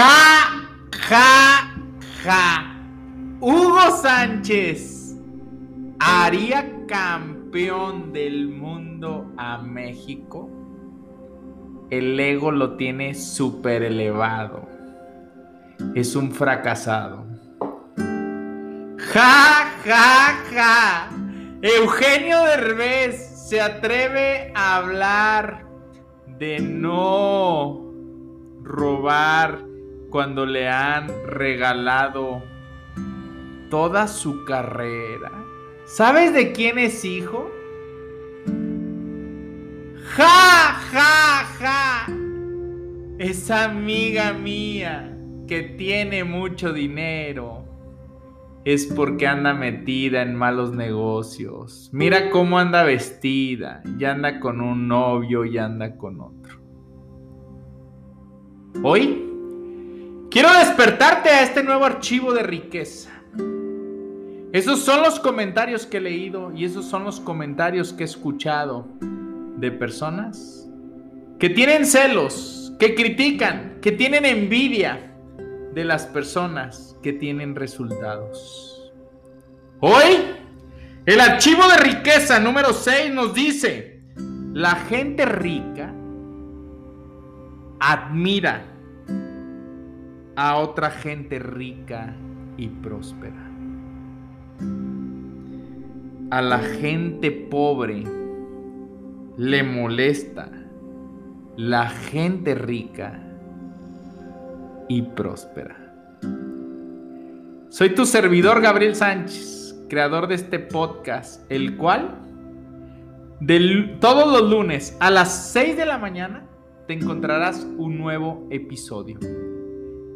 Ja, ja, ja. Hugo Sánchez haría campeón del mundo a México. El ego lo tiene súper elevado. Es un fracasado. Ja, ja, ja. Eugenio Derbez se atreve a hablar de no robar cuando le han regalado toda su carrera. ¿Sabes de quién es hijo? ¡Ja, ja, ja! Esa amiga mía que tiene mucho dinero es porque anda metida en malos negocios. Mira cómo anda vestida. Ya anda con un novio y anda con otro. Hoy quiero despertarte a este nuevo archivo de riqueza. Esos son los comentarios que he leído y esos son los comentarios que he escuchado de personas que tienen celos, que critican, que tienen envidia de las personas que tienen resultados. Hoy, el archivo de riqueza número 6 nos dice, la gente rica admira a otra gente rica y próspera. A la gente pobre le molesta la gente rica y próspera. Soy tu servidor Gabriel Sánchez, creador de este podcast, el cual todos los lunes a las 6 de la mañana te encontrarás un nuevo episodio.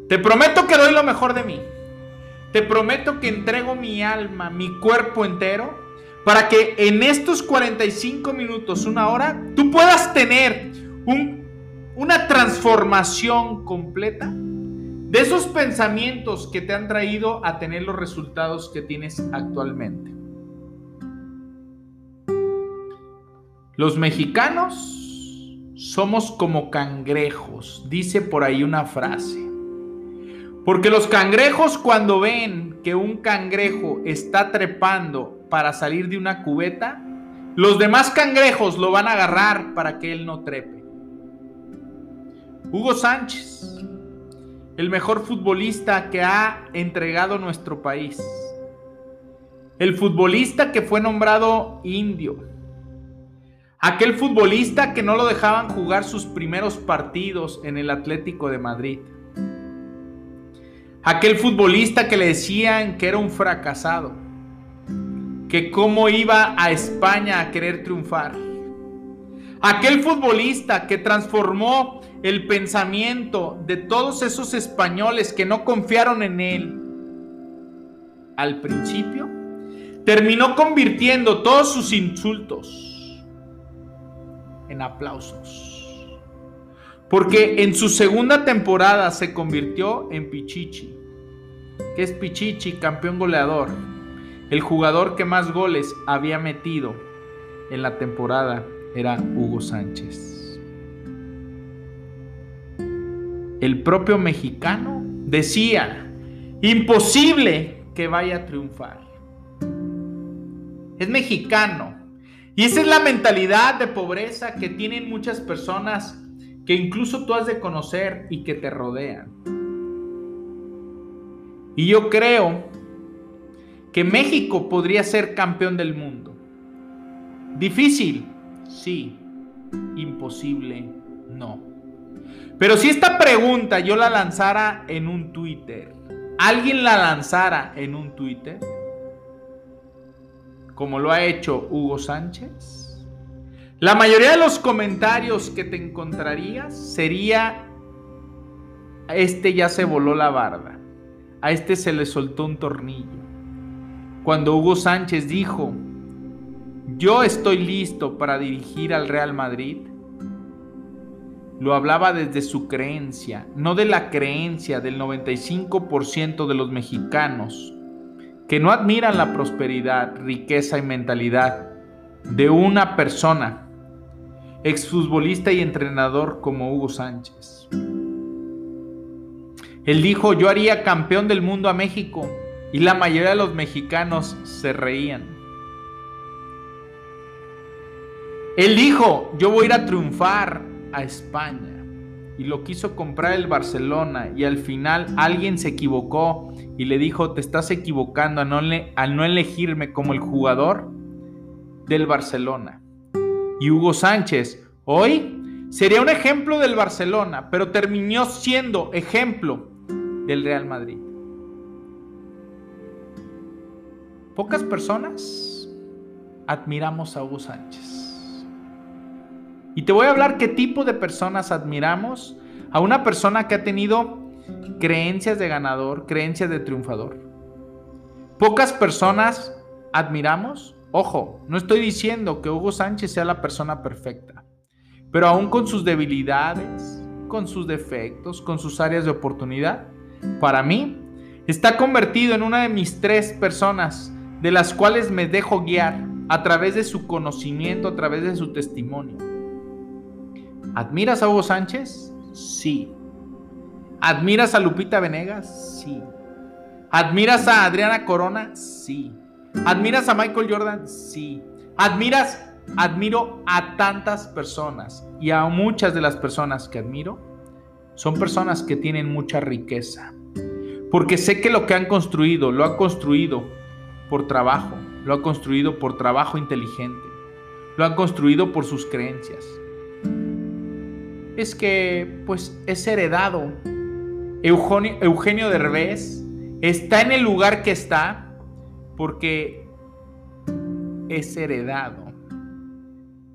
Te prometo que doy lo mejor de mí. Te prometo que entrego mi alma, mi cuerpo entero, para que en estos 45 minutos, una hora, tú puedas tener una transformación completa de esos pensamientos que te han traído a tener los resultados que tienes actualmente. Los mexicanos somos como cangrejos, dice por ahí una frase. Porque los cangrejos cuando ven que un cangrejo está trepando para salir de una cubeta, los demás cangrejos lo van a agarrar para que él no trepe. Hugo Sánchez, el mejor futbolista que ha entregado nuestro país. El futbolista que fue nombrado indio. Aquel futbolista que no lo dejaban jugar sus primeros partidos en el Atlético de Madrid. Aquel futbolista que le decían que era un fracasado, que cómo iba a España a querer triunfar. Aquel futbolista que transformó el pensamiento de todos esos españoles que no confiaron en él al principio, terminó convirtiendo todos sus insultos en aplausos. Porque en su segunda temporada se convirtió en Pichichi. ¿Qué es Pichichi? Campeón goleador. El jugador que más goles había metido en la temporada era Hugo Sánchez. El propio mexicano decía, imposible que vaya a triunfar. Es mexicano. Y esa es la mentalidad de pobreza que tienen muchas personas que incluso tú has de conocer y que te rodean. Y yo creo que México podría ser campeón del mundo. Difícil, sí. Imposible, no. Pero si esta pregunta yo la lanzara en un Twitter, alguien la lanzara en un Twitter, como lo ha hecho Hugo Sánchez, la mayoría de los comentarios que te encontrarías sería este ya se voló la barda, a este se le soltó un tornillo. Cuando Hugo Sánchez dijo, yo estoy listo para dirigir al Real Madrid, lo hablaba desde su creencia, no de la creencia del 95% de los mexicanos que no admiran la prosperidad, riqueza y mentalidad de una persona, exfutbolista y entrenador como Hugo Sánchez. Él dijo, yo haría campeón del mundo a México y la mayoría de los mexicanos se reían. Él dijo, yo voy a ir a triunfar a España y lo quiso comprar el Barcelona y al final alguien se equivocó y le dijo, te estás equivocando al no, al no elegirme como el jugador del Barcelona. Y Hugo Sánchez, hoy sería un ejemplo del Barcelona, pero terminó siendo ejemplo del Real Madrid. Pocas personas admiramos a Hugo Sánchez. Y te voy a hablar qué tipo de personas admiramos a una persona que ha tenido creencias de ganador, creencias de triunfador. Pocas personas admiramos. Ojo, no estoy diciendo que Hugo Sánchez sea la persona perfecta, pero aún con sus debilidades, con sus defectos, con sus áreas de oportunidad, para mí está convertido en una de mis tres personas de las cuales me dejo guiar a través de su conocimiento, a través de su testimonio. ¿Admiras a Hugo Sánchez? Sí. ¿Admiras a Lupita Venegas? Sí. ¿Admiras a Adriana Corona? Sí. ¿Admiras a Michael Jordan? Sí. ¿Admiras? Admiro a tantas personas y a muchas de las personas que admiro son personas que tienen mucha riqueza. Porque sé que lo que han construido, lo ha construido por trabajo, lo ha construido por trabajo inteligente, lo han construido por sus creencias es que pues es heredado. Eugenio, Eugenio Derbez está en el lugar que está porque es heredado.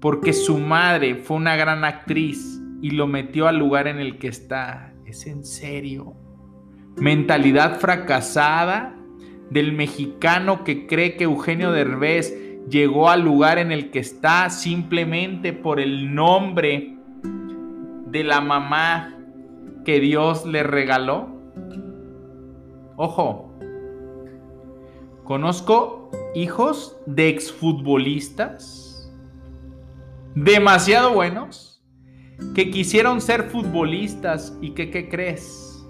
Porque su madre fue una gran actriz y lo metió al lugar en el que está. Es en serio. Mentalidad fracasada del mexicano que cree que Eugenio Derbez llegó al lugar en el que está simplemente por el nombre de la mamá que Dios le regaló? Ojo, conozco hijos de exfutbolistas demasiado buenos que quisieron ser futbolistas y que, ¿qué crees?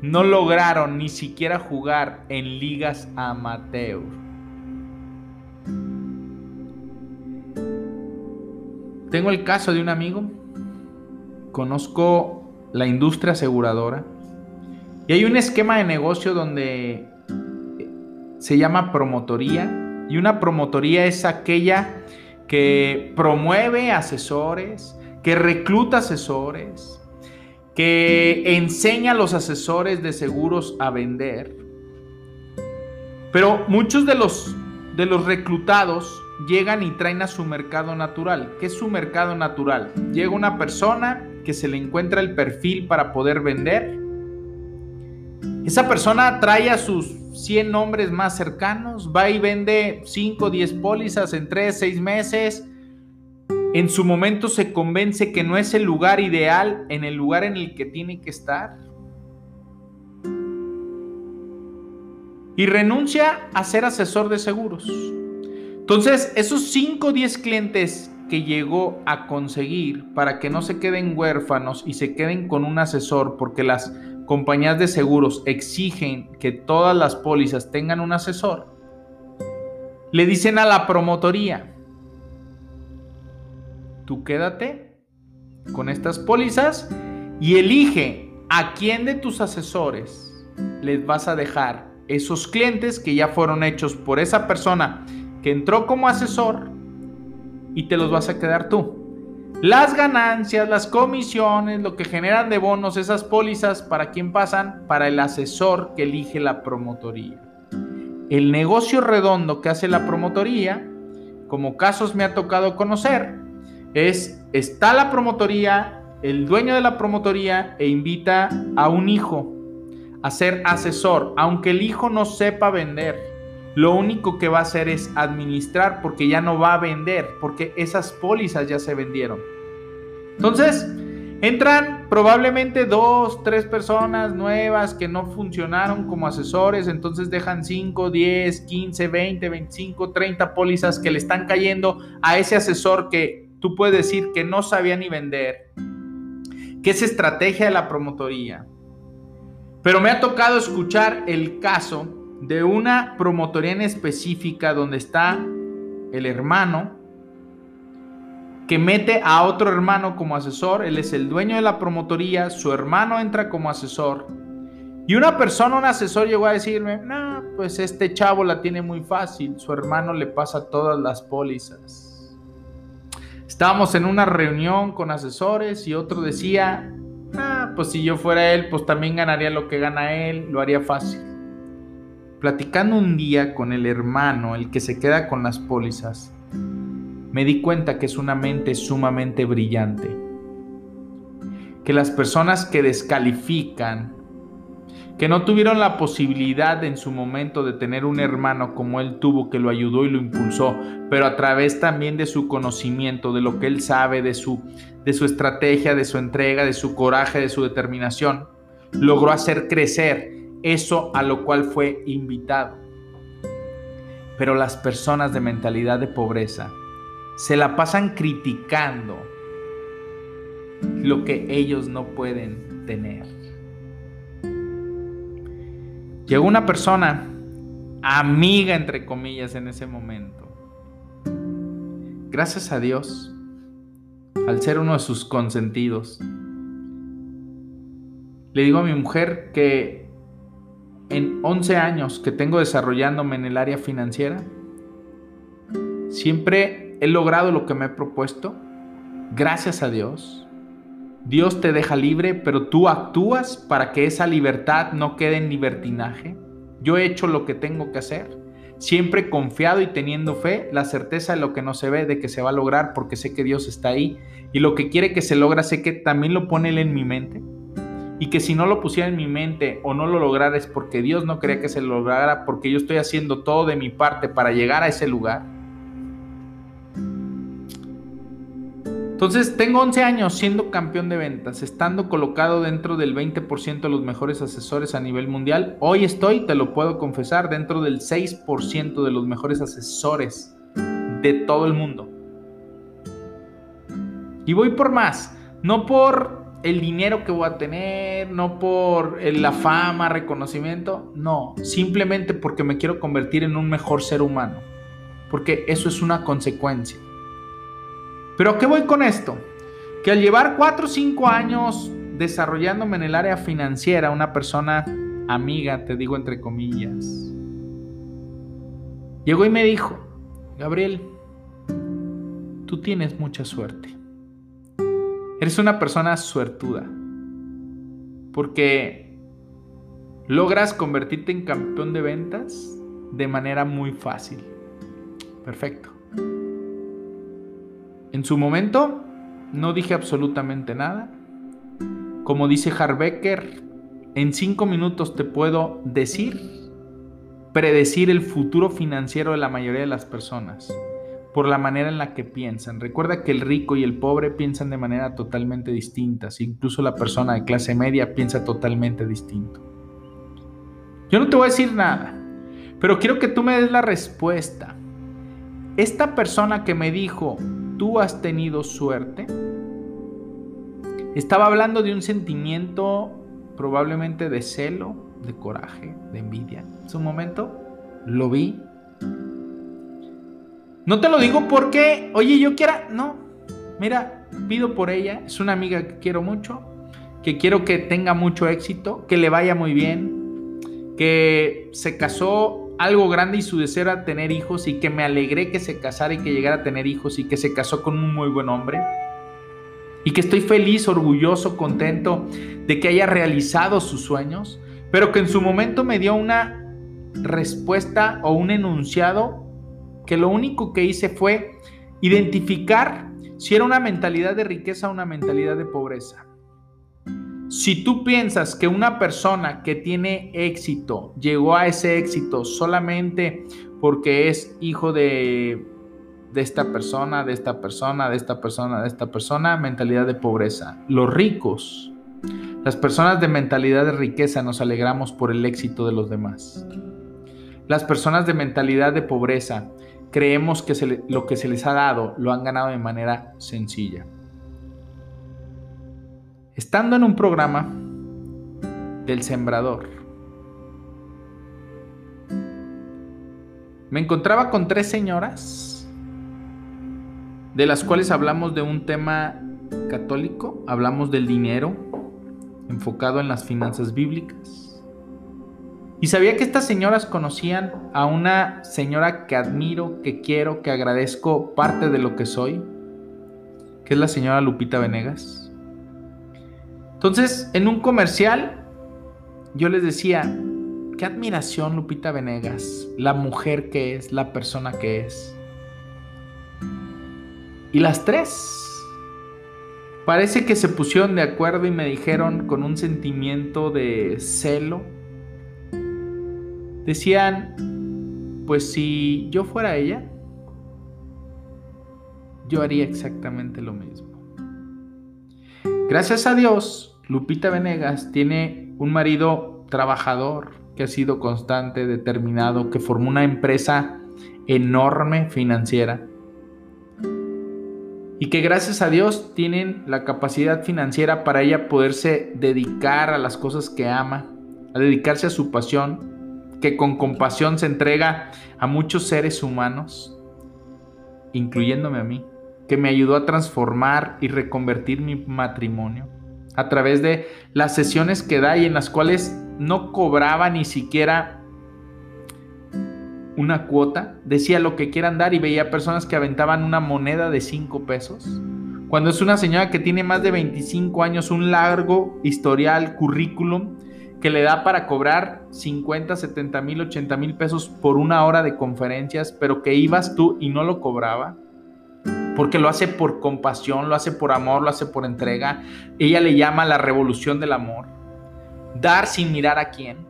No lograron ni siquiera jugar en ligas amateur. Tengo el caso de un amigo conozco la industria aseguradora y hay un esquema de negocio donde se llama promotoría y una promotoría es aquella que promueve asesores, que recluta asesores, que enseña a los asesores de seguros a vender. Pero muchos de los, de los reclutados llegan y traen a su mercado natural. ¿Qué es su mercado natural? Llega una persona que se le encuentra el perfil para poder vender. Esa persona trae a sus 100 nombres más cercanos, va y vende 5 o 10 pólizas en 3, 6 meses. En su momento se convence que no es el lugar ideal en el lugar en el que tiene que estar. Y renuncia a ser asesor de seguros. Entonces, esos 5 o 10 clientes que llegó a conseguir para que no se queden huérfanos y se queden con un asesor, porque las compañías de seguros exigen que todas las pólizas tengan un asesor, le dicen a la promotoría, tú quédate con estas pólizas y elige a quién de tus asesores les vas a dejar esos clientes que ya fueron hechos por esa persona que entró como asesor y te los vas a quedar tú. Las ganancias, las comisiones, lo que generan de bonos esas pólizas, ¿para quién pasan? Para el asesor que elige la promotoría. El negocio redondo que hace la promotoría, como casos me ha tocado conocer, es, está la promotoría, el dueño de la promotoría e invita a un hijo a ser asesor, aunque el hijo no sepa vender. Lo único que va a hacer es administrar porque ya no va a vender, porque esas pólizas ya se vendieron. Entonces, entran probablemente dos, tres personas nuevas que no funcionaron como asesores, entonces dejan 5, 10, 15, 20, 25, 30 pólizas que le están cayendo a ese asesor que tú puedes decir que no sabía ni vender, que es estrategia de la promotoría. Pero me ha tocado escuchar el caso de una promotoría en específica donde está el hermano que mete a otro hermano como asesor, él es el dueño de la promotoría, su hermano entra como asesor. Y una persona, un asesor llegó a decirme, no, pues este chavo la tiene muy fácil, su hermano le pasa todas las pólizas. Estábamos en una reunión con asesores y otro decía, ah, pues si yo fuera él, pues también ganaría lo que gana él, lo haría fácil. Platicando un día con el hermano, el que se queda con las pólizas, me di cuenta que es una mente sumamente brillante. Que las personas que descalifican que no tuvieron la posibilidad en su momento de tener un hermano como él tuvo que lo ayudó y lo impulsó, pero a través también de su conocimiento, de lo que él sabe, de su, de su estrategia, de su entrega, de su coraje, de su determinación, logró hacer crecer eso a lo cual fue invitado. Pero las personas de mentalidad de pobreza se la pasan criticando lo que ellos no pueden tener. Llegó una persona, amiga entre comillas en ese momento. Gracias a Dios, al ser uno de sus consentidos, le digo a mi mujer que en 11 años que tengo desarrollándome en el área financiera, siempre he logrado lo que me he propuesto, gracias a Dios Dios te deja libre, pero tú actúas para que esa libertad no quede en libertinaje. Yo he hecho lo que tengo que hacer, siempre confiado y teniendo fe, la certeza de lo que no se ve, de que se va a lograr, porque sé que Dios está ahí. Y lo que quiere que se logra, sé que también lo pone Él en mi mente. Y que si no lo pusiera en mi mente o no lo lograra es porque Dios no quería que se lograra, porque yo estoy haciendo todo de mi parte para llegar a ese lugar. Entonces, tengo 11 años siendo campeón de ventas, estando colocado dentro del 20% de los mejores asesores a nivel mundial. Hoy estoy, te lo puedo confesar, dentro del 6% de los mejores asesores de todo el mundo. Y voy por más, no por el dinero que voy a tener, no por la fama, reconocimiento, no, simplemente porque me quiero convertir en un mejor ser humano, porque eso es una consecuencia. Pero ¿a qué voy con esto? Que al llevar 4 o 5 años desarrollándome en el área financiera, una persona amiga, te digo entre comillas, llegó y me dijo, Gabriel, tú tienes mucha suerte. Eres una persona suertuda. Porque logras convertirte en campeón de ventas de manera muy fácil. Perfecto. En su momento no dije absolutamente nada. Como dice Harbecker, en cinco minutos te puedo decir, predecir el futuro financiero de la mayoría de las personas por la manera en la que piensan. Recuerda que el rico y el pobre piensan de manera totalmente distintas. Incluso la persona de clase media piensa totalmente distinto. Yo no te voy a decir nada, pero quiero que tú me des la respuesta. Esta persona que me dijo, tú has tenido suerte. Estaba hablando de un sentimiento probablemente de celo, de coraje, de envidia. En su momento lo vi. No te lo digo porque, oye, yo quiera, no. Mira, pido por ella, es una amiga que quiero mucho, que quiero que tenga mucho éxito, que le vaya muy bien, que se casó algo grande y su deseo era tener hijos y que me alegré que se casara y que llegara a tener hijos y que se casó con un muy buen hombre. Y que estoy feliz, orgulloso, contento de que haya realizado sus sueños, pero que en su momento me dio una respuesta o un enunciado que lo único que hice fue identificar si era una mentalidad de riqueza o una mentalidad de pobreza. Si tú piensas que una persona que tiene éxito llegó a ese éxito solamente porque es hijo de, de esta persona, de esta persona, de esta persona, de esta persona, mentalidad de pobreza. Los ricos, las personas de mentalidad de riqueza nos alegramos por el éxito de los demás. Las personas de mentalidad de pobreza creemos que lo que se les ha dado lo han ganado de manera sencilla. Estando en un programa del sembrador, me encontraba con tres señoras, de las cuales hablamos de un tema católico, hablamos del dinero, enfocado en las finanzas bíblicas y sabía que estas señoras conocían a una señora que admiro, que quiero, que agradezco parte de lo que soy, que es la señora Lupita Venegas. Entonces, en un comercial, yo les decía, qué admiración Lupita Venegas, la mujer que es, la persona que es. Y las tres, parece que se pusieron de acuerdo y me dijeron con un sentimiento de celo, Decían, pues si yo fuera ella, yo haría exactamente lo mismo. Gracias a Dios, Lupita Venegas tiene un marido trabajador que ha sido constante, determinado, que formó una empresa enorme financiera y que gracias a Dios tienen la capacidad financiera para ella poderse dedicar a las cosas que ama, a dedicarse a su pasión que con compasión se entrega a muchos seres humanos, incluyéndome a mí, que me ayudó a transformar y reconvertir mi matrimonio a través de las sesiones que da y en las cuales no cobraba ni siquiera una cuota, decía lo que quieran dar y veía personas que aventaban una moneda de 5 pesos. Cuando es una señora que tiene más de 25 años, un largo historial, currículum, que le da para cobrar 50, 70 mil, 80 mil pesos por una hora de conferencias, pero que ibas tú y no lo cobraba, porque lo hace por compasión, lo hace por amor, lo hace por entrega. Ella le llama la revolución del amor. Dar sin mirar a quién.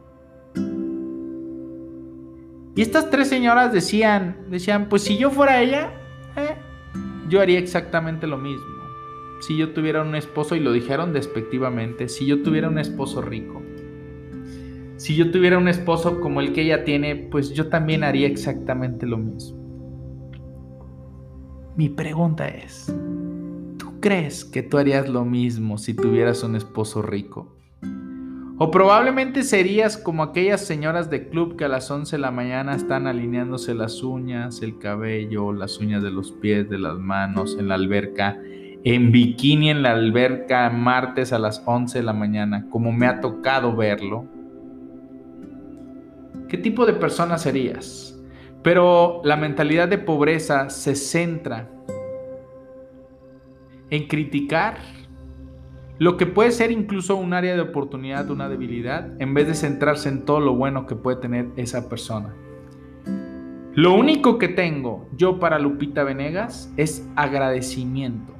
Y estas tres señoras decían, decían, pues si yo fuera ella, eh, yo haría exactamente lo mismo. Si yo tuviera un esposo, y lo dijeron despectivamente, si yo tuviera un esposo rico, si yo tuviera un esposo como el que ella tiene, pues yo también haría exactamente lo mismo. Mi pregunta es, ¿tú crees que tú harías lo mismo si tuvieras un esposo rico? O probablemente serías como aquellas señoras de club que a las 11 de la mañana están alineándose las uñas, el cabello, las uñas de los pies, de las manos, en la alberca, en bikini en la alberca martes a las 11 de la mañana, como me ha tocado verlo ¿Qué tipo de persona serías? Pero la mentalidad de pobreza se centra en criticar lo que puede ser incluso un área de oportunidad, una debilidad, en vez de centrarse en todo lo bueno que puede tener esa persona. Lo único que tengo yo para Lupita Venegas es agradecimiento,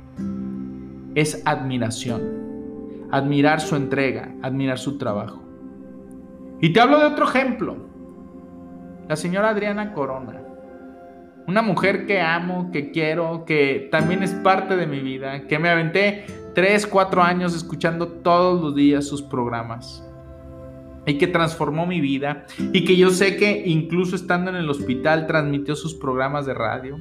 es admiración, admirar su entrega, admirar su trabajo. Y te hablo de otro ejemplo la señora Adriana Corona. Una mujer que amo, que quiero, que también es parte de mi vida, que me aventé 3, 4 años escuchando todos los días sus programas y que transformó mi vida y que yo sé que incluso estando en el hospital transmitió sus programas de radio.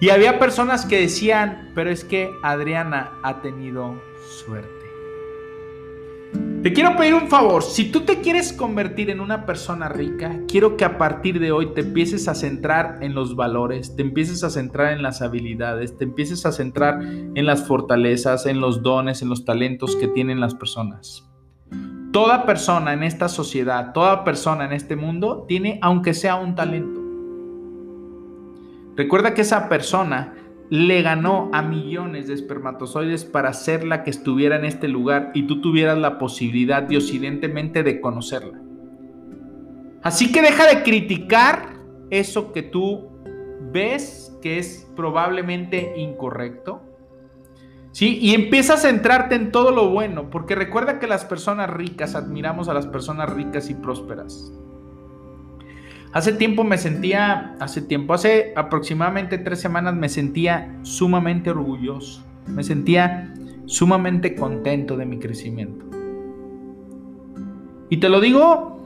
Y había personas que decían, pero es que Adriana ha tenido suerte. Te quiero pedir un favor, si tú te quieres convertir en una persona rica, quiero que a partir de hoy te empieces a centrar en los valores, te empieces a centrar en las habilidades, te empieces a centrar en las fortalezas, en los dones, en los talentos que tienen las personas. Toda persona en esta sociedad, toda persona en este mundo tiene, aunque sea un talento. Recuerda que esa persona le ganó a millones de espermatozoides para ser la que estuviera en este lugar y tú tuvieras la posibilidad diocidentemente de conocerla. Así que deja de criticar eso que tú ves que es probablemente incorrecto. ¿Sí? Y empiezas a centrarte en todo lo bueno, porque recuerda que las personas ricas admiramos a las personas ricas y prósperas. Hace tiempo me sentía, hace tiempo, hace aproximadamente tres semanas me sentía sumamente orgulloso, me sentía sumamente contento de mi crecimiento. Y te lo digo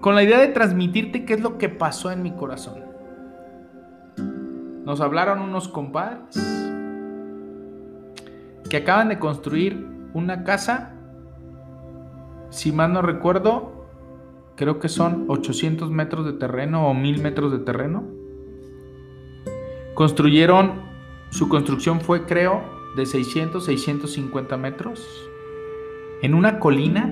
con la idea de transmitirte qué es lo que pasó en mi corazón. Nos hablaron unos compadres que acaban de construir una casa, si mal no recuerdo, creo que son 800 metros de terreno o 1000 metros de terreno. Construyeron, su construcción fue creo de 600, 650 metros, en una colina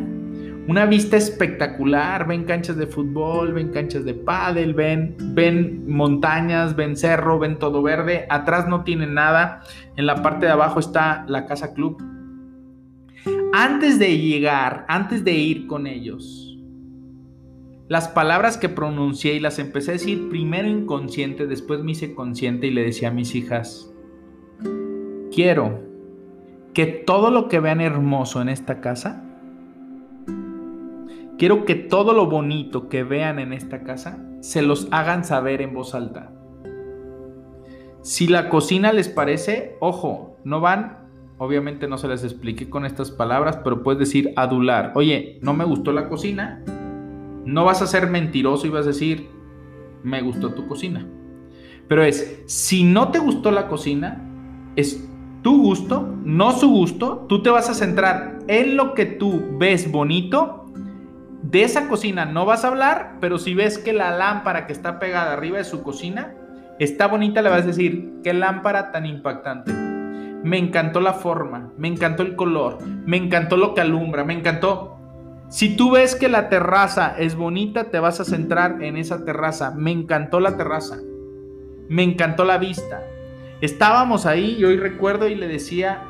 una vista espectacular, ven canchas de fútbol, ven canchas de pádel, ven, ven montañas, ven cerro, ven todo verde, atrás no tienen nada, en la parte de abajo está la casa club. Antes de llegar, antes de ir con ellos, las palabras que pronuncié y las empecé a decir primero inconsciente, después me hice consciente y le decía a mis hijas, quiero que todo lo que vean hermoso en esta casa, Quiero que todo lo bonito que vean en esta casa se los hagan saber en voz alta. Si la cocina les parece, ojo, no van, obviamente no se les explique con estas palabras, pero puedes decir adular. Oye, no me gustó la cocina. No vas a ser mentiroso y vas a decir, me gustó tu cocina. Pero es, si no te gustó la cocina, es tu gusto, no su gusto. Tú te vas a centrar en lo que tú ves bonito de esa cocina no vas a hablar, pero si ves que la lámpara que está pegada arriba de su cocina está bonita, le vas a decir, qué lámpara tan impactante. Me encantó la forma, me encantó el color, me encantó lo que alumbra, me encantó. Si tú ves que la terraza es bonita, te vas a centrar en esa terraza. Me encantó la terraza. Me encantó la vista. Estábamos ahí y hoy recuerdo y le decía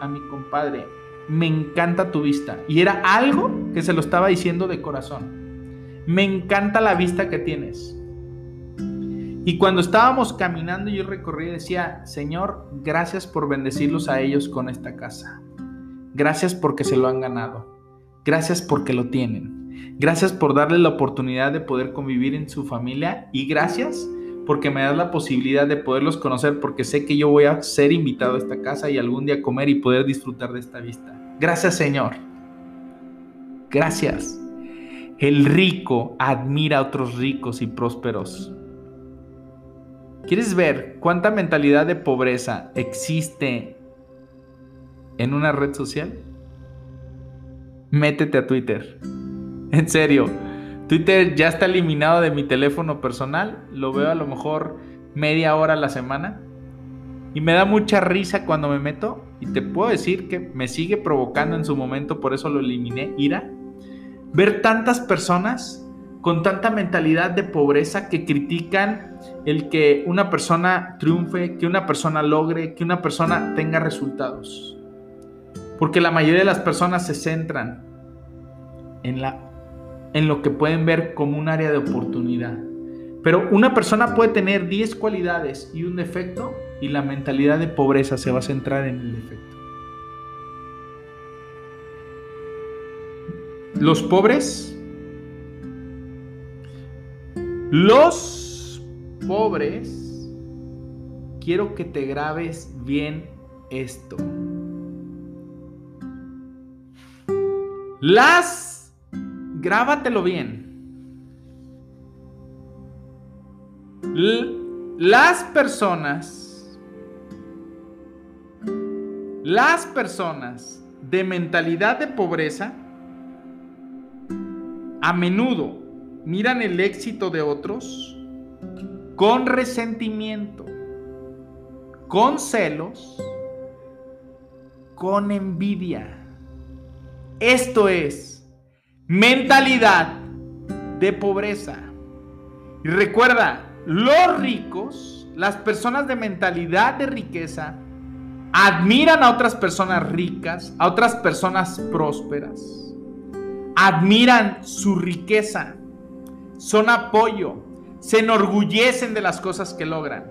a mi compadre, me encanta tu vista. Y era algo que se lo estaba diciendo de corazón. Me encanta la vista que tienes. Y cuando estábamos caminando yo recorrí y decía, Señor, gracias por bendecirlos a ellos con esta casa. Gracias porque se lo han ganado. Gracias porque lo tienen. Gracias por darle la oportunidad de poder convivir en su familia y gracias porque me das la posibilidad de poderlos conocer porque sé que yo voy a ser invitado a esta casa y algún día comer y poder disfrutar de esta vista. Gracias Señor. Gracias. El rico admira a otros ricos y prósperos. ¿Quieres ver cuánta mentalidad de pobreza existe en una red social? Métete a Twitter. En serio Twitter ya está eliminado de mi teléfono personal, lo veo a lo mejor media hora a la semana y me da mucha risa cuando me meto y te puedo decir que me sigue provocando en su momento, por eso lo eliminé, ira, ver tantas personas con tanta mentalidad de pobreza que critican el que una persona triunfe, que una persona logre, que una persona tenga resultados. Porque la mayoría de las personas se centran en la en lo que pueden ver como un área de oportunidad. Pero una persona puede tener 10 cualidades y un defecto y la mentalidad de pobreza se va a centrar en el defecto. Los pobres, los pobres, quiero que te grabes bien esto. Las grábatelo bien. las personas, las personas de mentalidad de pobreza, a menudo miran el éxito de otros con resentimiento, con celos, con envidia. Esto es mentalidad de pobreza. Y recuerda, los ricos, las personas de mentalidad de riqueza, admiran a otras personas ricas, a otras personas prósperas. Admiran su riqueza, son apoyo, se enorgullecen de las cosas que logran.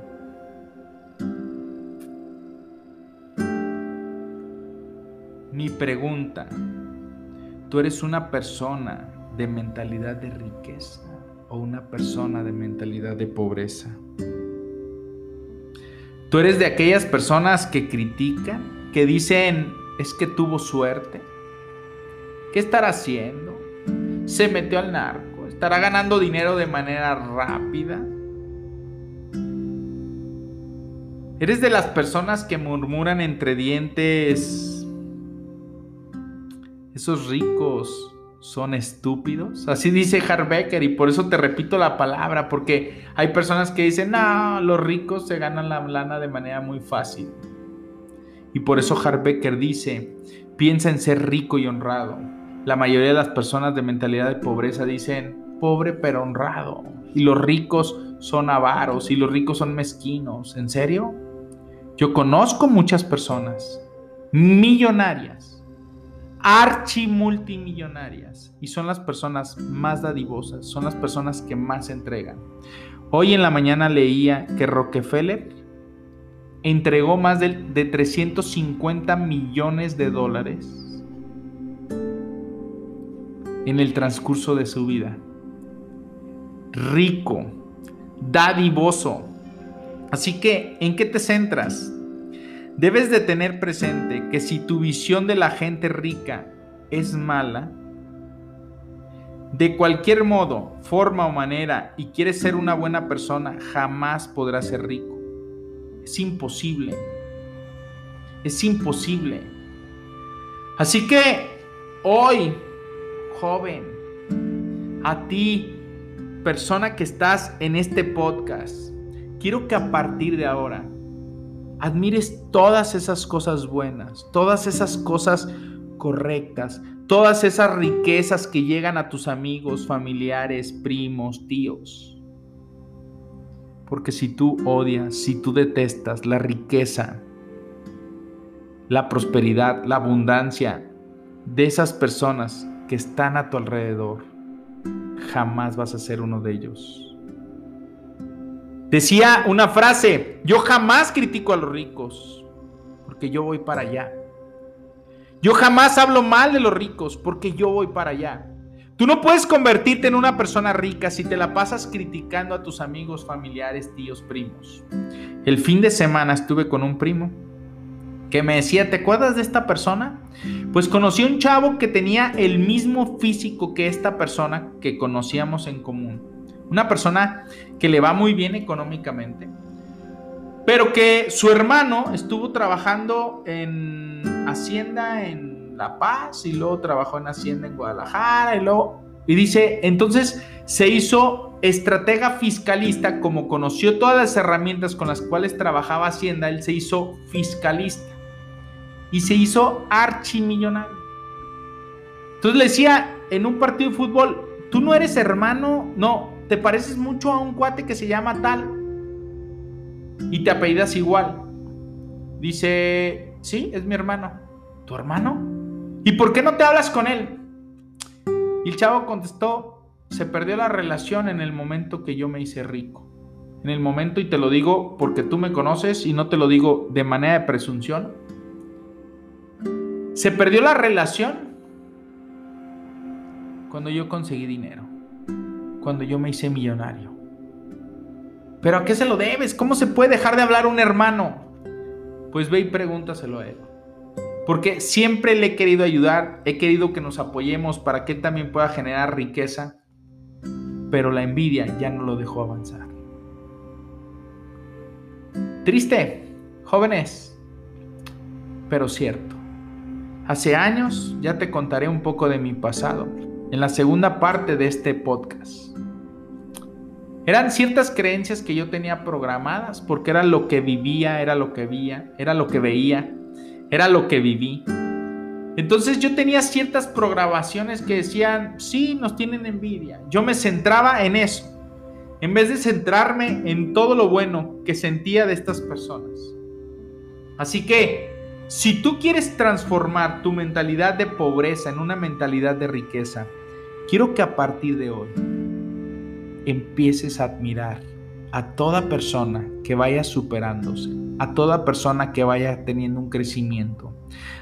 Mi pregunta, ¿tú eres una persona de mentalidad de riqueza o una persona de mentalidad de pobreza? ¿Tú eres de aquellas personas que critican, que dicen, es que tuvo suerte? ¿Qué estará haciendo? ¿Se metió al narco? ¿Estará ganando dinero de manera rápida? ¿Eres de las personas que murmuran entre dientes, esos ricos son estúpidos. Así dice Harbecker y por eso te repito la palabra, porque hay personas que dicen, no, los ricos se ganan la lana de manera muy fácil. Y por eso Harbecker dice, piensa en ser rico y honrado. La mayoría de las personas de mentalidad de pobreza dicen, pobre pero honrado. Y los ricos son avaros y los ricos son mezquinos. ¿En serio? Yo conozco muchas personas millonarias archimultimillonarias y son las personas más dadivosas, son las personas que más entregan. Hoy en la mañana leía que Rockefeller entregó más de, de 350 millones de dólares en el transcurso de su vida. Rico, dadivoso. Así que, ¿en qué te centras? Debes de tener presente que si tu visión de la gente rica es mala, de cualquier modo, forma o manera, y quieres ser una buena persona, jamás podrás ser rico. Es imposible. Es imposible. Así que hoy, joven, a ti, persona que estás en este podcast, quiero que a partir de ahora admires todas esas cosas buenas, todas esas cosas correctas, todas esas riquezas que llegan a tus amigos, familiares, primos, tíos. Porque si tú odias, si tú detestas la riqueza, la prosperidad, la abundancia de esas personas que están a tu alrededor, jamás vas a ser uno de ellos. Decía una frase, yo jamás critico a los ricos, porque yo voy para allá. Yo jamás hablo mal de los ricos, porque yo voy para allá. Tú no puedes convertirte en una persona rica si te la pasas criticando a tus amigos, familiares, tíos, primos. El fin de semana estuve con un primo que me decía, ¿te acuerdas de esta persona? Pues conocí a un chavo que tenía el mismo físico que esta persona que conocíamos en común. Una persona que le va muy bien económicamente, pero que su hermano estuvo trabajando en Hacienda en La Paz y luego trabajó en Hacienda en Guadalajara y luego... Y dice, entonces se hizo estratega fiscalista, como conoció todas las herramientas con las cuales trabajaba Hacienda, él se hizo fiscalista y se hizo archimillonario. Entonces le decía en un partido de fútbol, tú no eres hermano, no, te pareces mucho a un cuate que se llama tal y te apellidas igual. Dice, sí, es mi hermano. ¿Tu hermano? ¿Y por qué no te hablas con él? Y el chavo contestó, se perdió la relación en el momento que yo me hice rico. En el momento, y te lo digo porque tú me conoces y no te lo digo de manera de presunción, se perdió la relación cuando yo conseguí dinero cuando yo me hice millonario. Pero ¿a qué se lo debes? ¿Cómo se puede dejar de hablar un hermano? Pues ve y pregúntaselo a él. Porque siempre le he querido ayudar, he querido que nos apoyemos para que él también pueda generar riqueza, pero la envidia ya no lo dejó avanzar. Triste, jóvenes, pero cierto. Hace años ya te contaré un poco de mi pasado en la segunda parte de este podcast. Eran ciertas creencias que yo tenía programadas porque era lo que vivía, era lo que veía, era lo que veía, era lo que viví. Entonces yo tenía ciertas programaciones que decían, sí, nos tienen envidia. Yo me centraba en eso, en vez de centrarme en todo lo bueno que sentía de estas personas. Así que si tú quieres transformar tu mentalidad de pobreza en una mentalidad de riqueza, quiero que a partir de hoy empieces a admirar a toda persona que vaya superándose, a toda persona que vaya teniendo un crecimiento,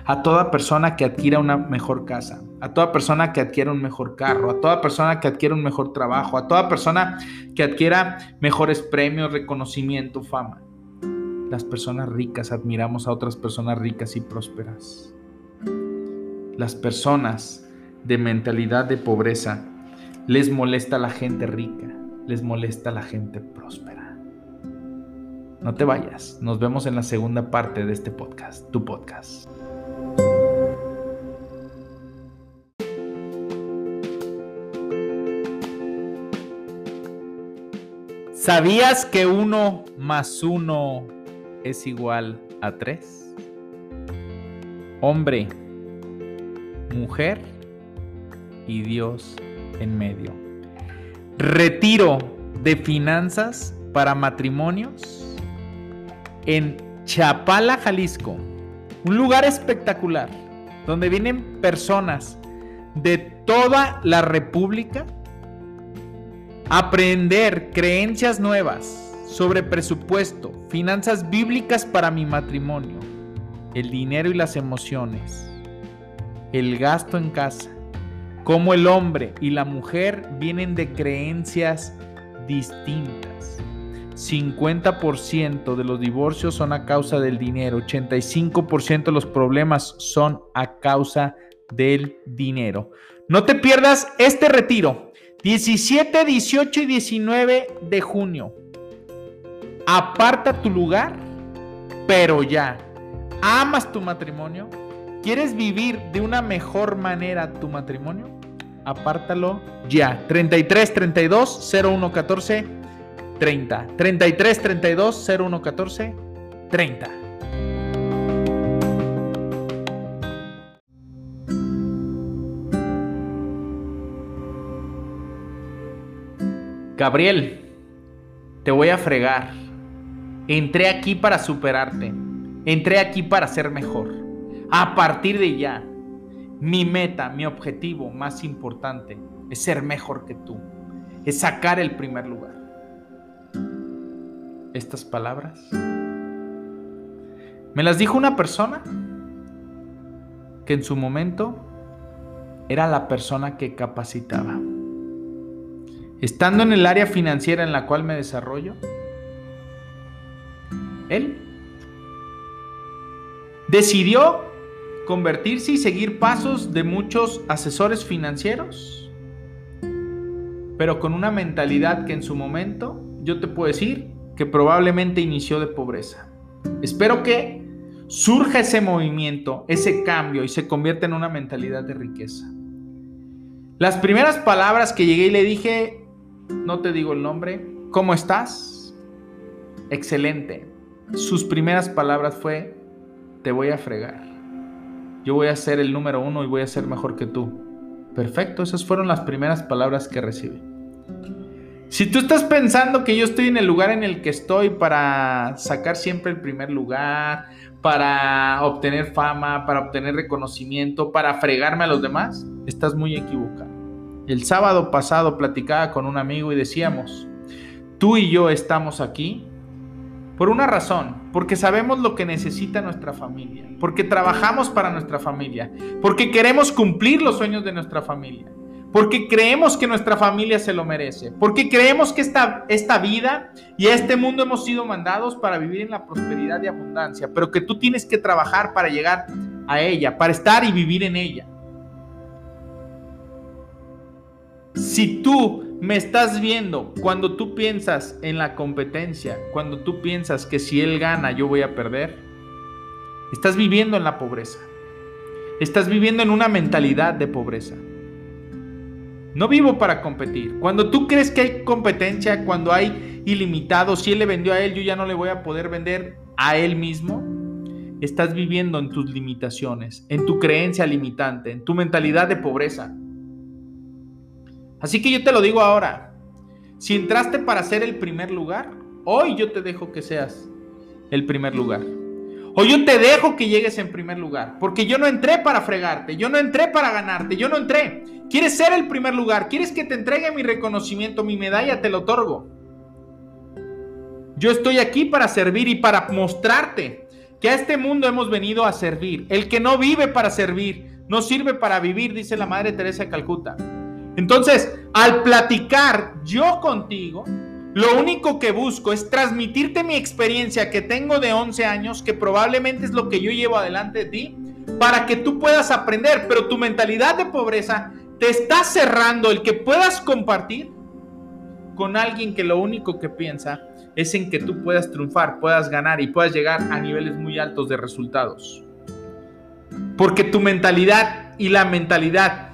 a toda persona que adquiera una mejor casa, a toda persona que adquiera un mejor carro, a toda persona que adquiera un mejor trabajo, a toda persona que adquiera mejores premios, reconocimiento, fama. Las personas ricas admiramos a otras personas ricas y prósperas. Las personas de mentalidad de pobreza les molesta la gente rica, les molesta la gente próspera. No te vayas, nos vemos en la segunda parte de este podcast, tu podcast. ¿Sabías que uno más uno es igual a tres? Hombre, mujer y Dios en medio. Retiro de finanzas para matrimonios en Chapala, Jalisco. Un lugar espectacular donde vienen personas de toda la República a aprender creencias nuevas sobre presupuesto, finanzas bíblicas para mi matrimonio, el dinero y las emociones, el gasto en casa, cómo el hombre y la mujer vienen de creencias distintas. 50% de los divorcios son a causa del dinero, 85% de los problemas son a causa del dinero. No te pierdas este retiro, 17, 18 y 19 de junio. Aparta tu lugar, pero ya. ¿Amas tu matrimonio? ¿Quieres vivir de una mejor manera tu matrimonio? Apártalo ya. 33 32 01 14 30. 33 32 01 14 30. Gabriel, te voy a fregar. Entré aquí para superarte. Entré aquí para ser mejor. A partir de ya, mi meta, mi objetivo más importante es ser mejor que tú. Es sacar el primer lugar. Estas palabras me las dijo una persona que en su momento era la persona que capacitaba. Estando en el área financiera en la cual me desarrollo, él decidió convertirse y seguir pasos de muchos asesores financieros, pero con una mentalidad que en su momento yo te puedo decir que probablemente inició de pobreza. Espero que surja ese movimiento, ese cambio y se convierta en una mentalidad de riqueza. Las primeras palabras que llegué y le dije, no te digo el nombre, ¿cómo estás? Excelente. Sus primeras palabras fue, te voy a fregar. Yo voy a ser el número uno y voy a ser mejor que tú. Perfecto, esas fueron las primeras palabras que recibí. Si tú estás pensando que yo estoy en el lugar en el que estoy para sacar siempre el primer lugar, para obtener fama, para obtener reconocimiento, para fregarme a los demás, estás muy equivocado. El sábado pasado platicaba con un amigo y decíamos, tú y yo estamos aquí por una razón, porque sabemos lo que necesita nuestra familia, porque trabajamos para nuestra familia, porque queremos cumplir los sueños de nuestra familia, porque creemos que nuestra familia se lo merece, porque creemos que esta, esta vida y este mundo hemos sido mandados para vivir en la prosperidad y abundancia, pero que tú tienes que trabajar para llegar a ella, para estar y vivir en ella. Si tú me estás viendo cuando tú piensas en la competencia, cuando tú piensas que si él gana yo voy a perder, estás viviendo en la pobreza. Estás viviendo en una mentalidad de pobreza. No vivo para competir. Cuando tú crees que hay competencia, cuando hay ilimitado, si él le vendió a él, yo ya no le voy a poder vender a él mismo, estás viviendo en tus limitaciones, en tu creencia limitante, en tu mentalidad de pobreza. Así que yo te lo digo ahora. Si entraste para ser el primer lugar, hoy yo te dejo que seas el primer lugar. O yo te dejo que llegues en primer lugar, porque yo no entré para fregarte, yo no entré para ganarte, yo no entré. ¿Quieres ser el primer lugar? ¿Quieres que te entregue mi reconocimiento, mi medalla? Te lo otorgo. Yo estoy aquí para servir y para mostrarte que a este mundo hemos venido a servir. El que no vive para servir, no sirve para vivir, dice la Madre Teresa de Calcuta. Entonces, al platicar yo contigo, lo único que busco es transmitirte mi experiencia que tengo de 11 años, que probablemente es lo que yo llevo adelante de ti, para que tú puedas aprender, pero tu mentalidad de pobreza te está cerrando el que puedas compartir con alguien que lo único que piensa es en que tú puedas triunfar, puedas ganar y puedas llegar a niveles muy altos de resultados. Porque tu mentalidad y la mentalidad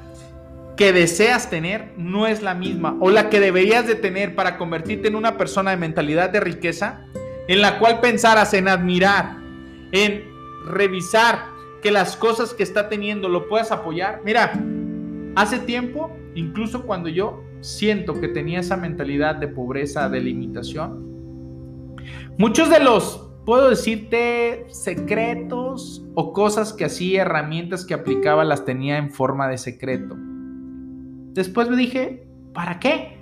que deseas tener no es la misma o la que deberías de tener para convertirte en una persona de mentalidad de riqueza en la cual pensaras en admirar, en revisar que las cosas que está teniendo lo puedas apoyar. Mira, hace tiempo, incluso cuando yo siento que tenía esa mentalidad de pobreza, de limitación, muchos de los, puedo decirte, secretos o cosas que hacía, herramientas que aplicaba, las tenía en forma de secreto. Después me dije, ¿para qué?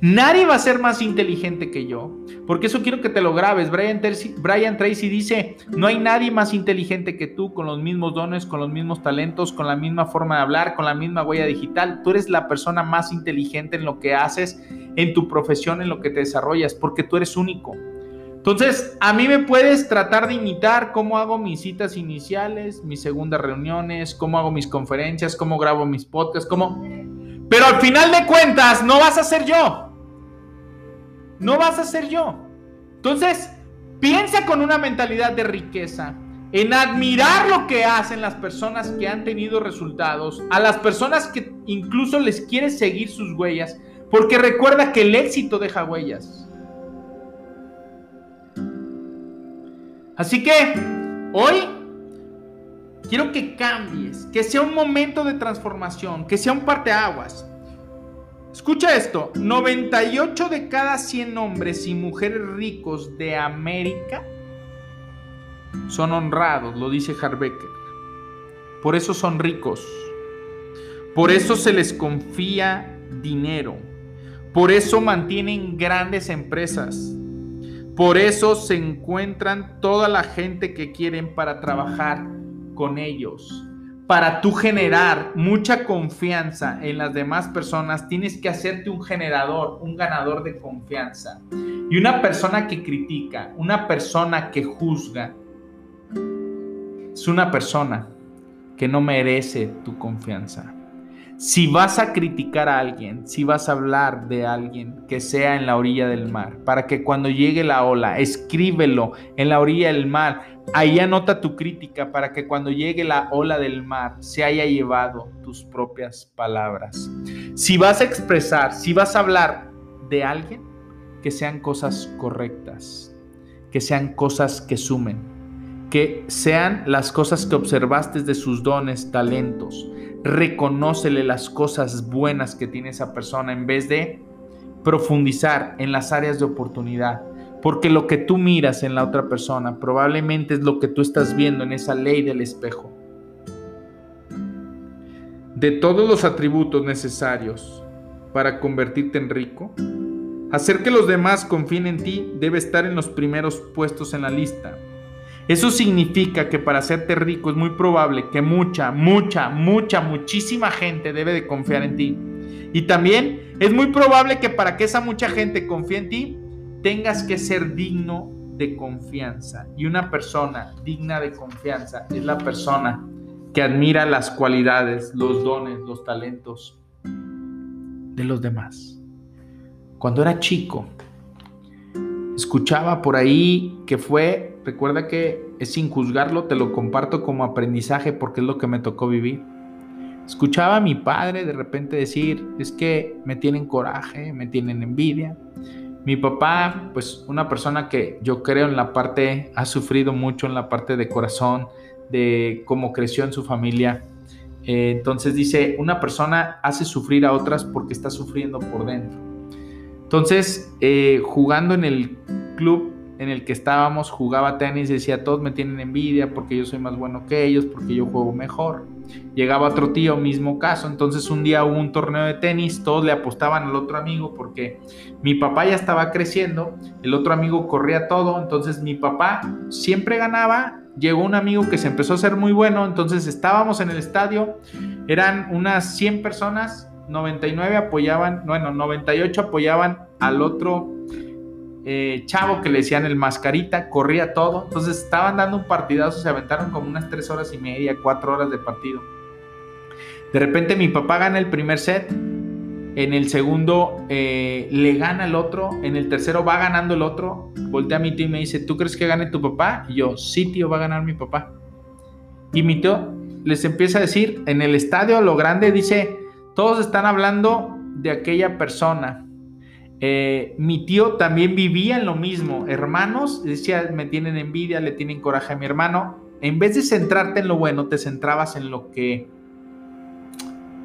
Nadie va a ser más inteligente que yo. Porque eso quiero que te lo grabes. Brian, Tracy dice, no hay nadie más inteligente que tú con los mismos dones, con los mismos talentos, con la misma forma de hablar, con la misma huella digital. Tú eres la persona más inteligente en lo que haces, en tu profesión, en lo que te desarrollas, porque tú eres único. Entonces, a mí me puedes tratar de imitar cómo hago mis citas iniciales, mis segundas reuniones, cómo hago mis conferencias, cómo grabo mis podcasts, cómo pero al final de cuentas, no vas a ser yo. No vas a ser yo. Entonces, piensa con una mentalidad de riqueza, en admirar lo que hacen las personas que han tenido resultados, a las personas que incluso les quieres seguir sus huellas, porque recuerda que el éxito deja huellas. Así que hoy Quiero que cambies, que sea un momento de transformación, que sea un parteaguas. Escucha esto, 98 de cada 100 hombres y mujeres ricos de América son honrados, lo dice Harbecker. Por eso son ricos. Por eso se les confía dinero. Por eso mantienen grandes empresas. Por eso se encuentran toda la gente que quieren para trabajar con ellos. Para tú generar mucha confianza en las demás personas, tienes que hacerte un generador, un ganador de confianza. Y una persona que critica, una persona que juzga, es una persona que no merece tu confianza. Si vas a criticar a alguien, si vas a hablar de alguien que sea en la orilla del mar, para que cuando llegue la ola, escríbelo en la orilla del mar, Ahí anota tu crítica para que cuando llegue la ola del mar se haya llevado tus propias palabras. Si vas a expresar, si vas a hablar de alguien, que sean cosas correctas, que sean cosas que sumen, que sean las cosas que observaste de sus dones, talentos. Reconócele las cosas buenas que tiene esa persona en vez de profundizar en las áreas de oportunidad porque lo que tú miras en la otra persona probablemente es lo que tú estás viendo en esa ley del espejo. De todos los atributos necesarios para convertirte en rico, hacer que los demás confíen en ti debe estar en los primeros puestos en la lista. Eso significa que para hacerte rico es muy probable que mucha, mucha, mucha, muchísima gente debe de confiar en ti. Y también es muy probable que para que esa mucha gente confíe en ti, tengas que ser digno de confianza. Y una persona digna de confianza es la persona que admira las cualidades, los dones, los talentos de los demás. Cuando era chico, escuchaba por ahí que fue, recuerda que es sin juzgarlo, te lo comparto como aprendizaje porque es lo que me tocó vivir. Escuchaba a mi padre de repente decir, es que me tienen coraje, me tienen envidia, mi papá, pues una persona que yo creo en la parte, ha sufrido mucho en la parte de corazón, de cómo creció en su familia. Eh, entonces dice, una persona hace sufrir a otras porque está sufriendo por dentro. Entonces, eh, jugando en el club en el que estábamos jugaba tenis decía, todos me tienen envidia porque yo soy más bueno que ellos, porque yo juego mejor. Llegaba otro tío, mismo caso, entonces un día hubo un torneo de tenis, todos le apostaban al otro amigo porque mi papá ya estaba creciendo, el otro amigo corría todo, entonces mi papá siempre ganaba, llegó un amigo que se empezó a hacer muy bueno, entonces estábamos en el estadio, eran unas 100 personas, 99 apoyaban, bueno, 98 apoyaban al otro eh, chavo que le decían el mascarita, corría todo. Entonces estaban dando un partidazo, se aventaron como unas tres horas y media, cuatro horas de partido. De repente mi papá gana el primer set, en el segundo eh, le gana el otro, en el tercero va ganando el otro. Voltea a mi tío y me dice, ¿tú crees que gane tu papá? Y yo, sí, tío, va a ganar mi papá. Y mi tío les empieza a decir, en el estadio, lo grande, dice, todos están hablando de aquella persona eh, mi tío también vivía en lo mismo. Hermanos, decía, me tienen envidia, le tienen coraje a mi hermano. En vez de centrarte en lo bueno, te centrabas en lo que...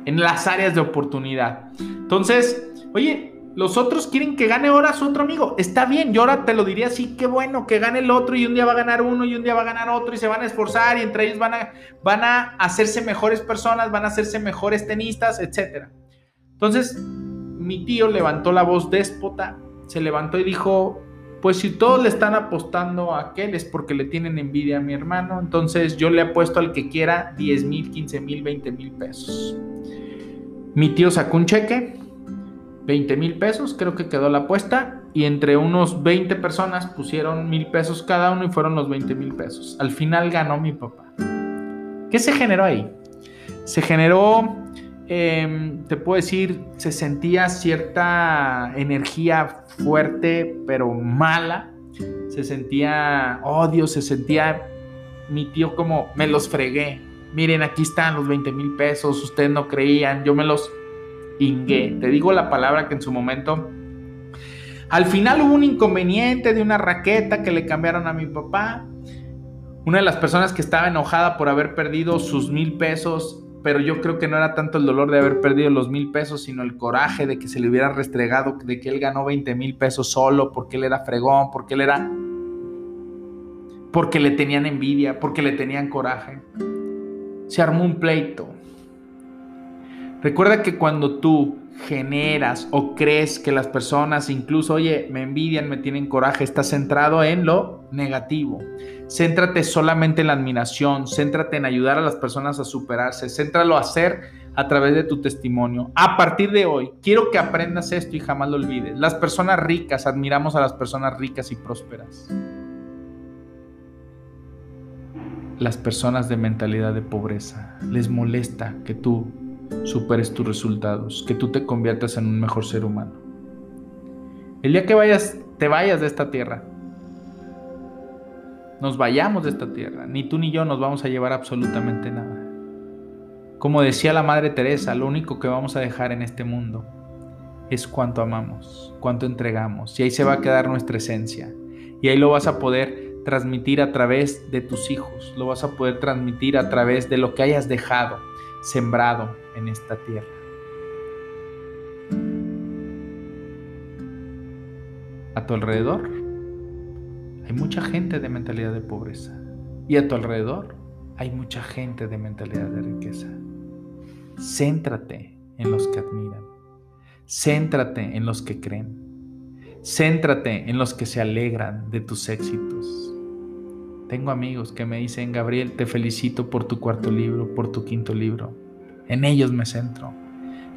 en las áreas de oportunidad. Entonces, oye, los otros quieren que gane ahora su otro amigo. Está bien, yo ahora te lo diría así, qué bueno que gane el otro y un día va a ganar uno y un día va a ganar otro y se van a esforzar y entre ellos van a, van a hacerse mejores personas, van a hacerse mejores tenistas, etc. Entonces, mi tío levantó la voz déspota, se levantó y dijo, pues si todos le están apostando a aquel es porque le tienen envidia a mi hermano, entonces yo le apuesto al que quiera 10 mil, 15 mil, 20 mil pesos. Mi tío sacó un cheque, 20 mil pesos, creo que quedó la apuesta, y entre unos 20 personas pusieron mil pesos cada uno y fueron los 20 mil pesos. Al final ganó mi papá. ¿Qué se generó ahí? Se generó Em, te puedo decir, se sentía cierta energía fuerte, pero mala. Se sentía odio, se sentía mi tío como, me los fregué. Miren, aquí están los 20 mil pesos, ustedes no creían, yo me los ingué. Te digo la palabra que en su momento... Al final hubo un inconveniente de una raqueta que le cambiaron a mi papá. Una de las personas que estaba enojada por haber perdido sus mil pesos pero yo creo que no era tanto el dolor de haber perdido los mil pesos, sino el coraje de que se le hubiera restregado, de que él ganó 20 mil pesos solo, porque él era fregón, porque él era... porque le tenían envidia, porque le tenían coraje. Se armó un pleito. Recuerda que cuando tú generas o crees que las personas incluso, oye, me envidian, me tienen coraje, estás centrado en lo negativo. Céntrate solamente en la admiración, céntrate en ayudar a las personas a superarse, céntralo a hacer a través de tu testimonio. A partir de hoy, quiero que aprendas esto y jamás lo olvides. Las personas ricas, admiramos a las personas ricas y prósperas. Las personas de mentalidad de pobreza les molesta que tú superes tus resultados, que tú te conviertas en un mejor ser humano. El día que vayas, te vayas de esta tierra, nos vayamos de esta tierra, ni tú ni yo nos vamos a llevar absolutamente nada. Como decía la Madre Teresa, lo único que vamos a dejar en este mundo es cuánto amamos, cuánto entregamos, y ahí se va a quedar nuestra esencia, y ahí lo vas a poder transmitir a través de tus hijos, lo vas a poder transmitir a través de lo que hayas dejado, sembrado en esta tierra. A tu alrededor hay mucha gente de mentalidad de pobreza y a tu alrededor hay mucha gente de mentalidad de riqueza. Céntrate en los que admiran. Céntrate en los que creen. Céntrate en los que se alegran de tus éxitos. Tengo amigos que me dicen, Gabriel, te felicito por tu cuarto libro, por tu quinto libro. En ellos me centro.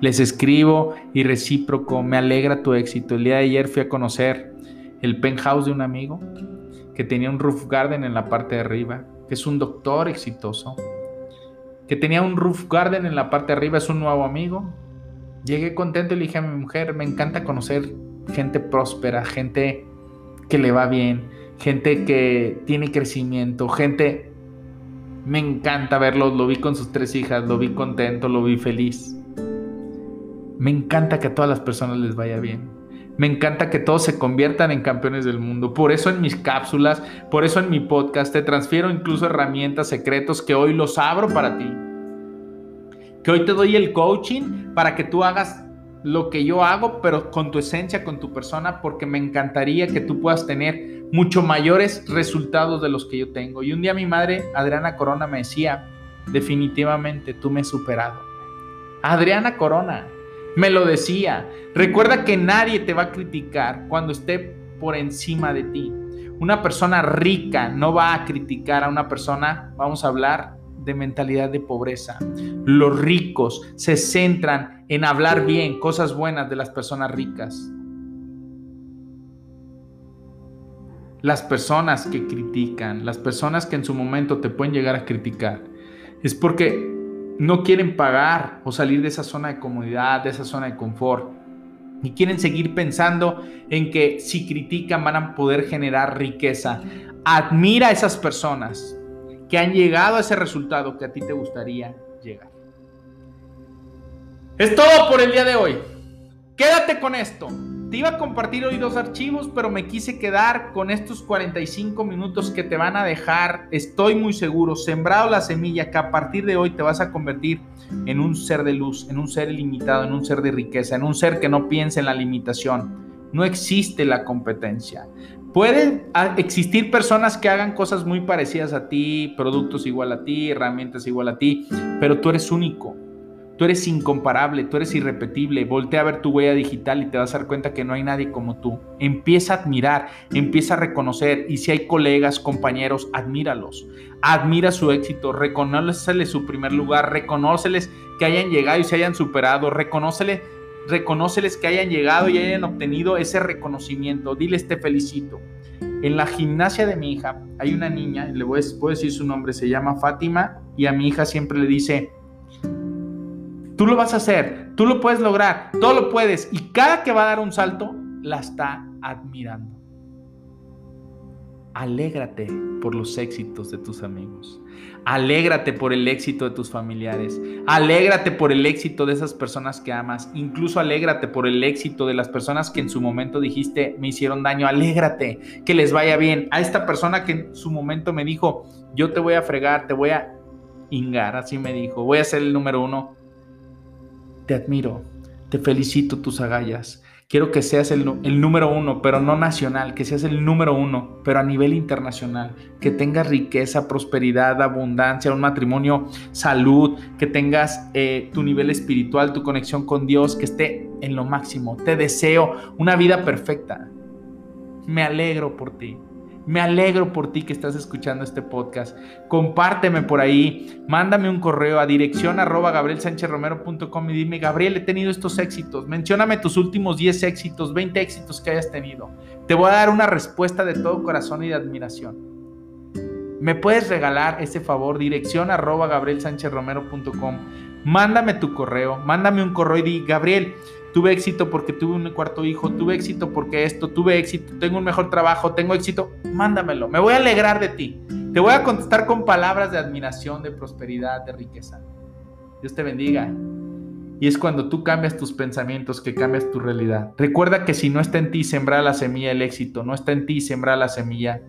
Les escribo y recíproco, me alegra tu éxito. El día de ayer fui a conocer el penthouse de un amigo que tenía un roof garden en la parte de arriba, que es un doctor exitoso, que tenía un roof garden en la parte de arriba, es un nuevo amigo. Llegué contento y dije a mi mujer, me encanta conocer gente próspera, gente que le va bien, gente que tiene crecimiento, gente... Me encanta verlo, lo vi con sus tres hijas, lo vi contento, lo vi feliz. Me encanta que a todas las personas les vaya bien. Me encanta que todos se conviertan en campeones del mundo. Por eso en mis cápsulas, por eso en mi podcast te transfiero incluso herramientas, secretos que hoy los abro para ti. Que hoy te doy el coaching para que tú hagas lo que yo hago, pero con tu esencia, con tu persona, porque me encantaría que tú puedas tener mucho mayores resultados de los que yo tengo. Y un día mi madre, Adriana Corona, me decía, definitivamente tú me has superado. Adriana Corona me lo decía. Recuerda que nadie te va a criticar cuando esté por encima de ti. Una persona rica no va a criticar a una persona, vamos a hablar de mentalidad de pobreza. Los ricos se centran en hablar bien, cosas buenas de las personas ricas. Las personas que critican, las personas que en su momento te pueden llegar a criticar, es porque no quieren pagar o salir de esa zona de comodidad, de esa zona de confort. Y quieren seguir pensando en que si critican van a poder generar riqueza. Admira a esas personas que han llegado a ese resultado que a ti te gustaría llegar. Es todo por el día de hoy. Quédate con esto. Te iba a compartir hoy dos archivos, pero me quise quedar con estos 45 minutos que te van a dejar, estoy muy seguro, sembrado la semilla que a partir de hoy te vas a convertir en un ser de luz, en un ser ilimitado, en un ser de riqueza, en un ser que no piense en la limitación. No existe la competencia. Pueden existir personas que hagan cosas muy parecidas a ti, productos igual a ti, herramientas igual a ti, pero tú eres único. Tú eres incomparable, tú eres irrepetible. Voltea a ver tu huella digital y te vas a dar cuenta que no hay nadie como tú. Empieza a admirar, empieza a reconocer. Y si hay colegas, compañeros, admíralos. Admira su éxito, reconóceles su primer lugar, reconóceles que hayan llegado y se hayan superado, reconóceles, reconóceles que hayan llegado y hayan obtenido ese reconocimiento. Diles te felicito. En la gimnasia de mi hija hay una niña, le voy a, puedo decir su nombre, se llama Fátima, y a mi hija siempre le dice, Tú lo vas a hacer, tú lo puedes lograr, todo lo puedes. Y cada que va a dar un salto, la está admirando. Alégrate por los éxitos de tus amigos. Alégrate por el éxito de tus familiares. Alégrate por el éxito de esas personas que amas. Incluso alégrate por el éxito de las personas que en su momento dijiste me hicieron daño. Alégrate, que les vaya bien. A esta persona que en su momento me dijo yo te voy a fregar, te voy a ingar, así me dijo, voy a ser el número uno te admiro, te felicito tus agallas. Quiero que seas el, número uno, pero no nacional, que seas el número uno, pero a nivel internacional, que tengas riqueza, prosperidad, abundancia, un matrimonio, salud, que tengas eh, tu nivel espiritual, tu conexión con Dios, que esté en lo máximo. Te deseo una vida perfecta. Me alegro por ti. Me alegro por ti que estás escuchando este podcast. Compárteme por ahí, mándame un correo a dirección arroba gabrielsancherromero.com y dime, Gabriel, he tenido estos éxitos. Mencióname tus últimos 10 éxitos, 20 éxitos que hayas tenido. Te voy a dar una respuesta de todo corazón y de admiración. Me puedes regalar ese favor, dirección arroba gabrielsancherromero.com. Mándame tu correo, mándame un correo y di, Gabriel, tuve éxito porque tuve un cuarto hijo, tuve éxito porque esto, tuve éxito, tengo un mejor trabajo, tengo éxito, mándamelo, me voy a alegrar de ti. Te voy a contestar con palabras de admiración, de prosperidad, de riqueza. Dios te bendiga. Y es cuando tú cambias tus pensamientos que cambias tu realidad. Recuerda que si no está en ti sembrar la semilla del éxito, no está en ti sembrar la semilla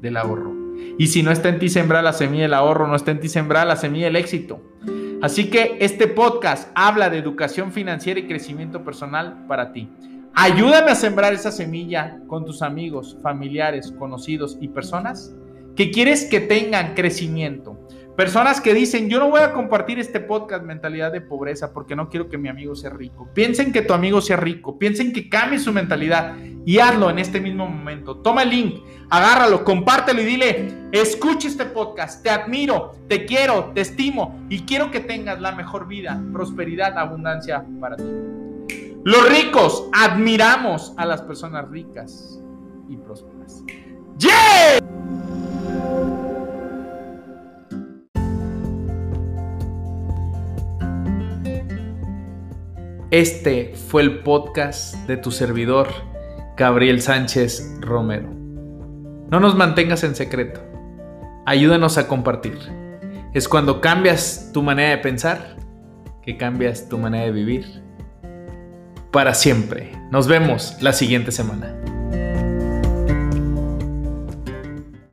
del ahorro. Y si no está en ti sembrar la semilla del ahorro, no está en ti sembrar la semilla del éxito. Así que este podcast habla de educación financiera y crecimiento personal para ti. Ayúdame a sembrar esa semilla con tus amigos, familiares, conocidos y personas que quieres que tengan crecimiento. Personas que dicen, yo no voy a compartir este podcast mentalidad de pobreza porque no quiero que mi amigo sea rico. Piensen que tu amigo sea rico, piensen que cambie su mentalidad y hazlo en este mismo momento. Toma el link, agárralo, compártelo y dile, escucha este podcast, te admiro, te quiero, te estimo y quiero que tengas la mejor vida, prosperidad, abundancia para ti. Los ricos admiramos a las personas ricas y prósperas. ¡Yeah! Este fue el podcast de tu servidor, Gabriel Sánchez Romero. No nos mantengas en secreto. Ayúdanos a compartir. Es cuando cambias tu manera de pensar que cambias tu manera de vivir para siempre. Nos vemos la siguiente semana.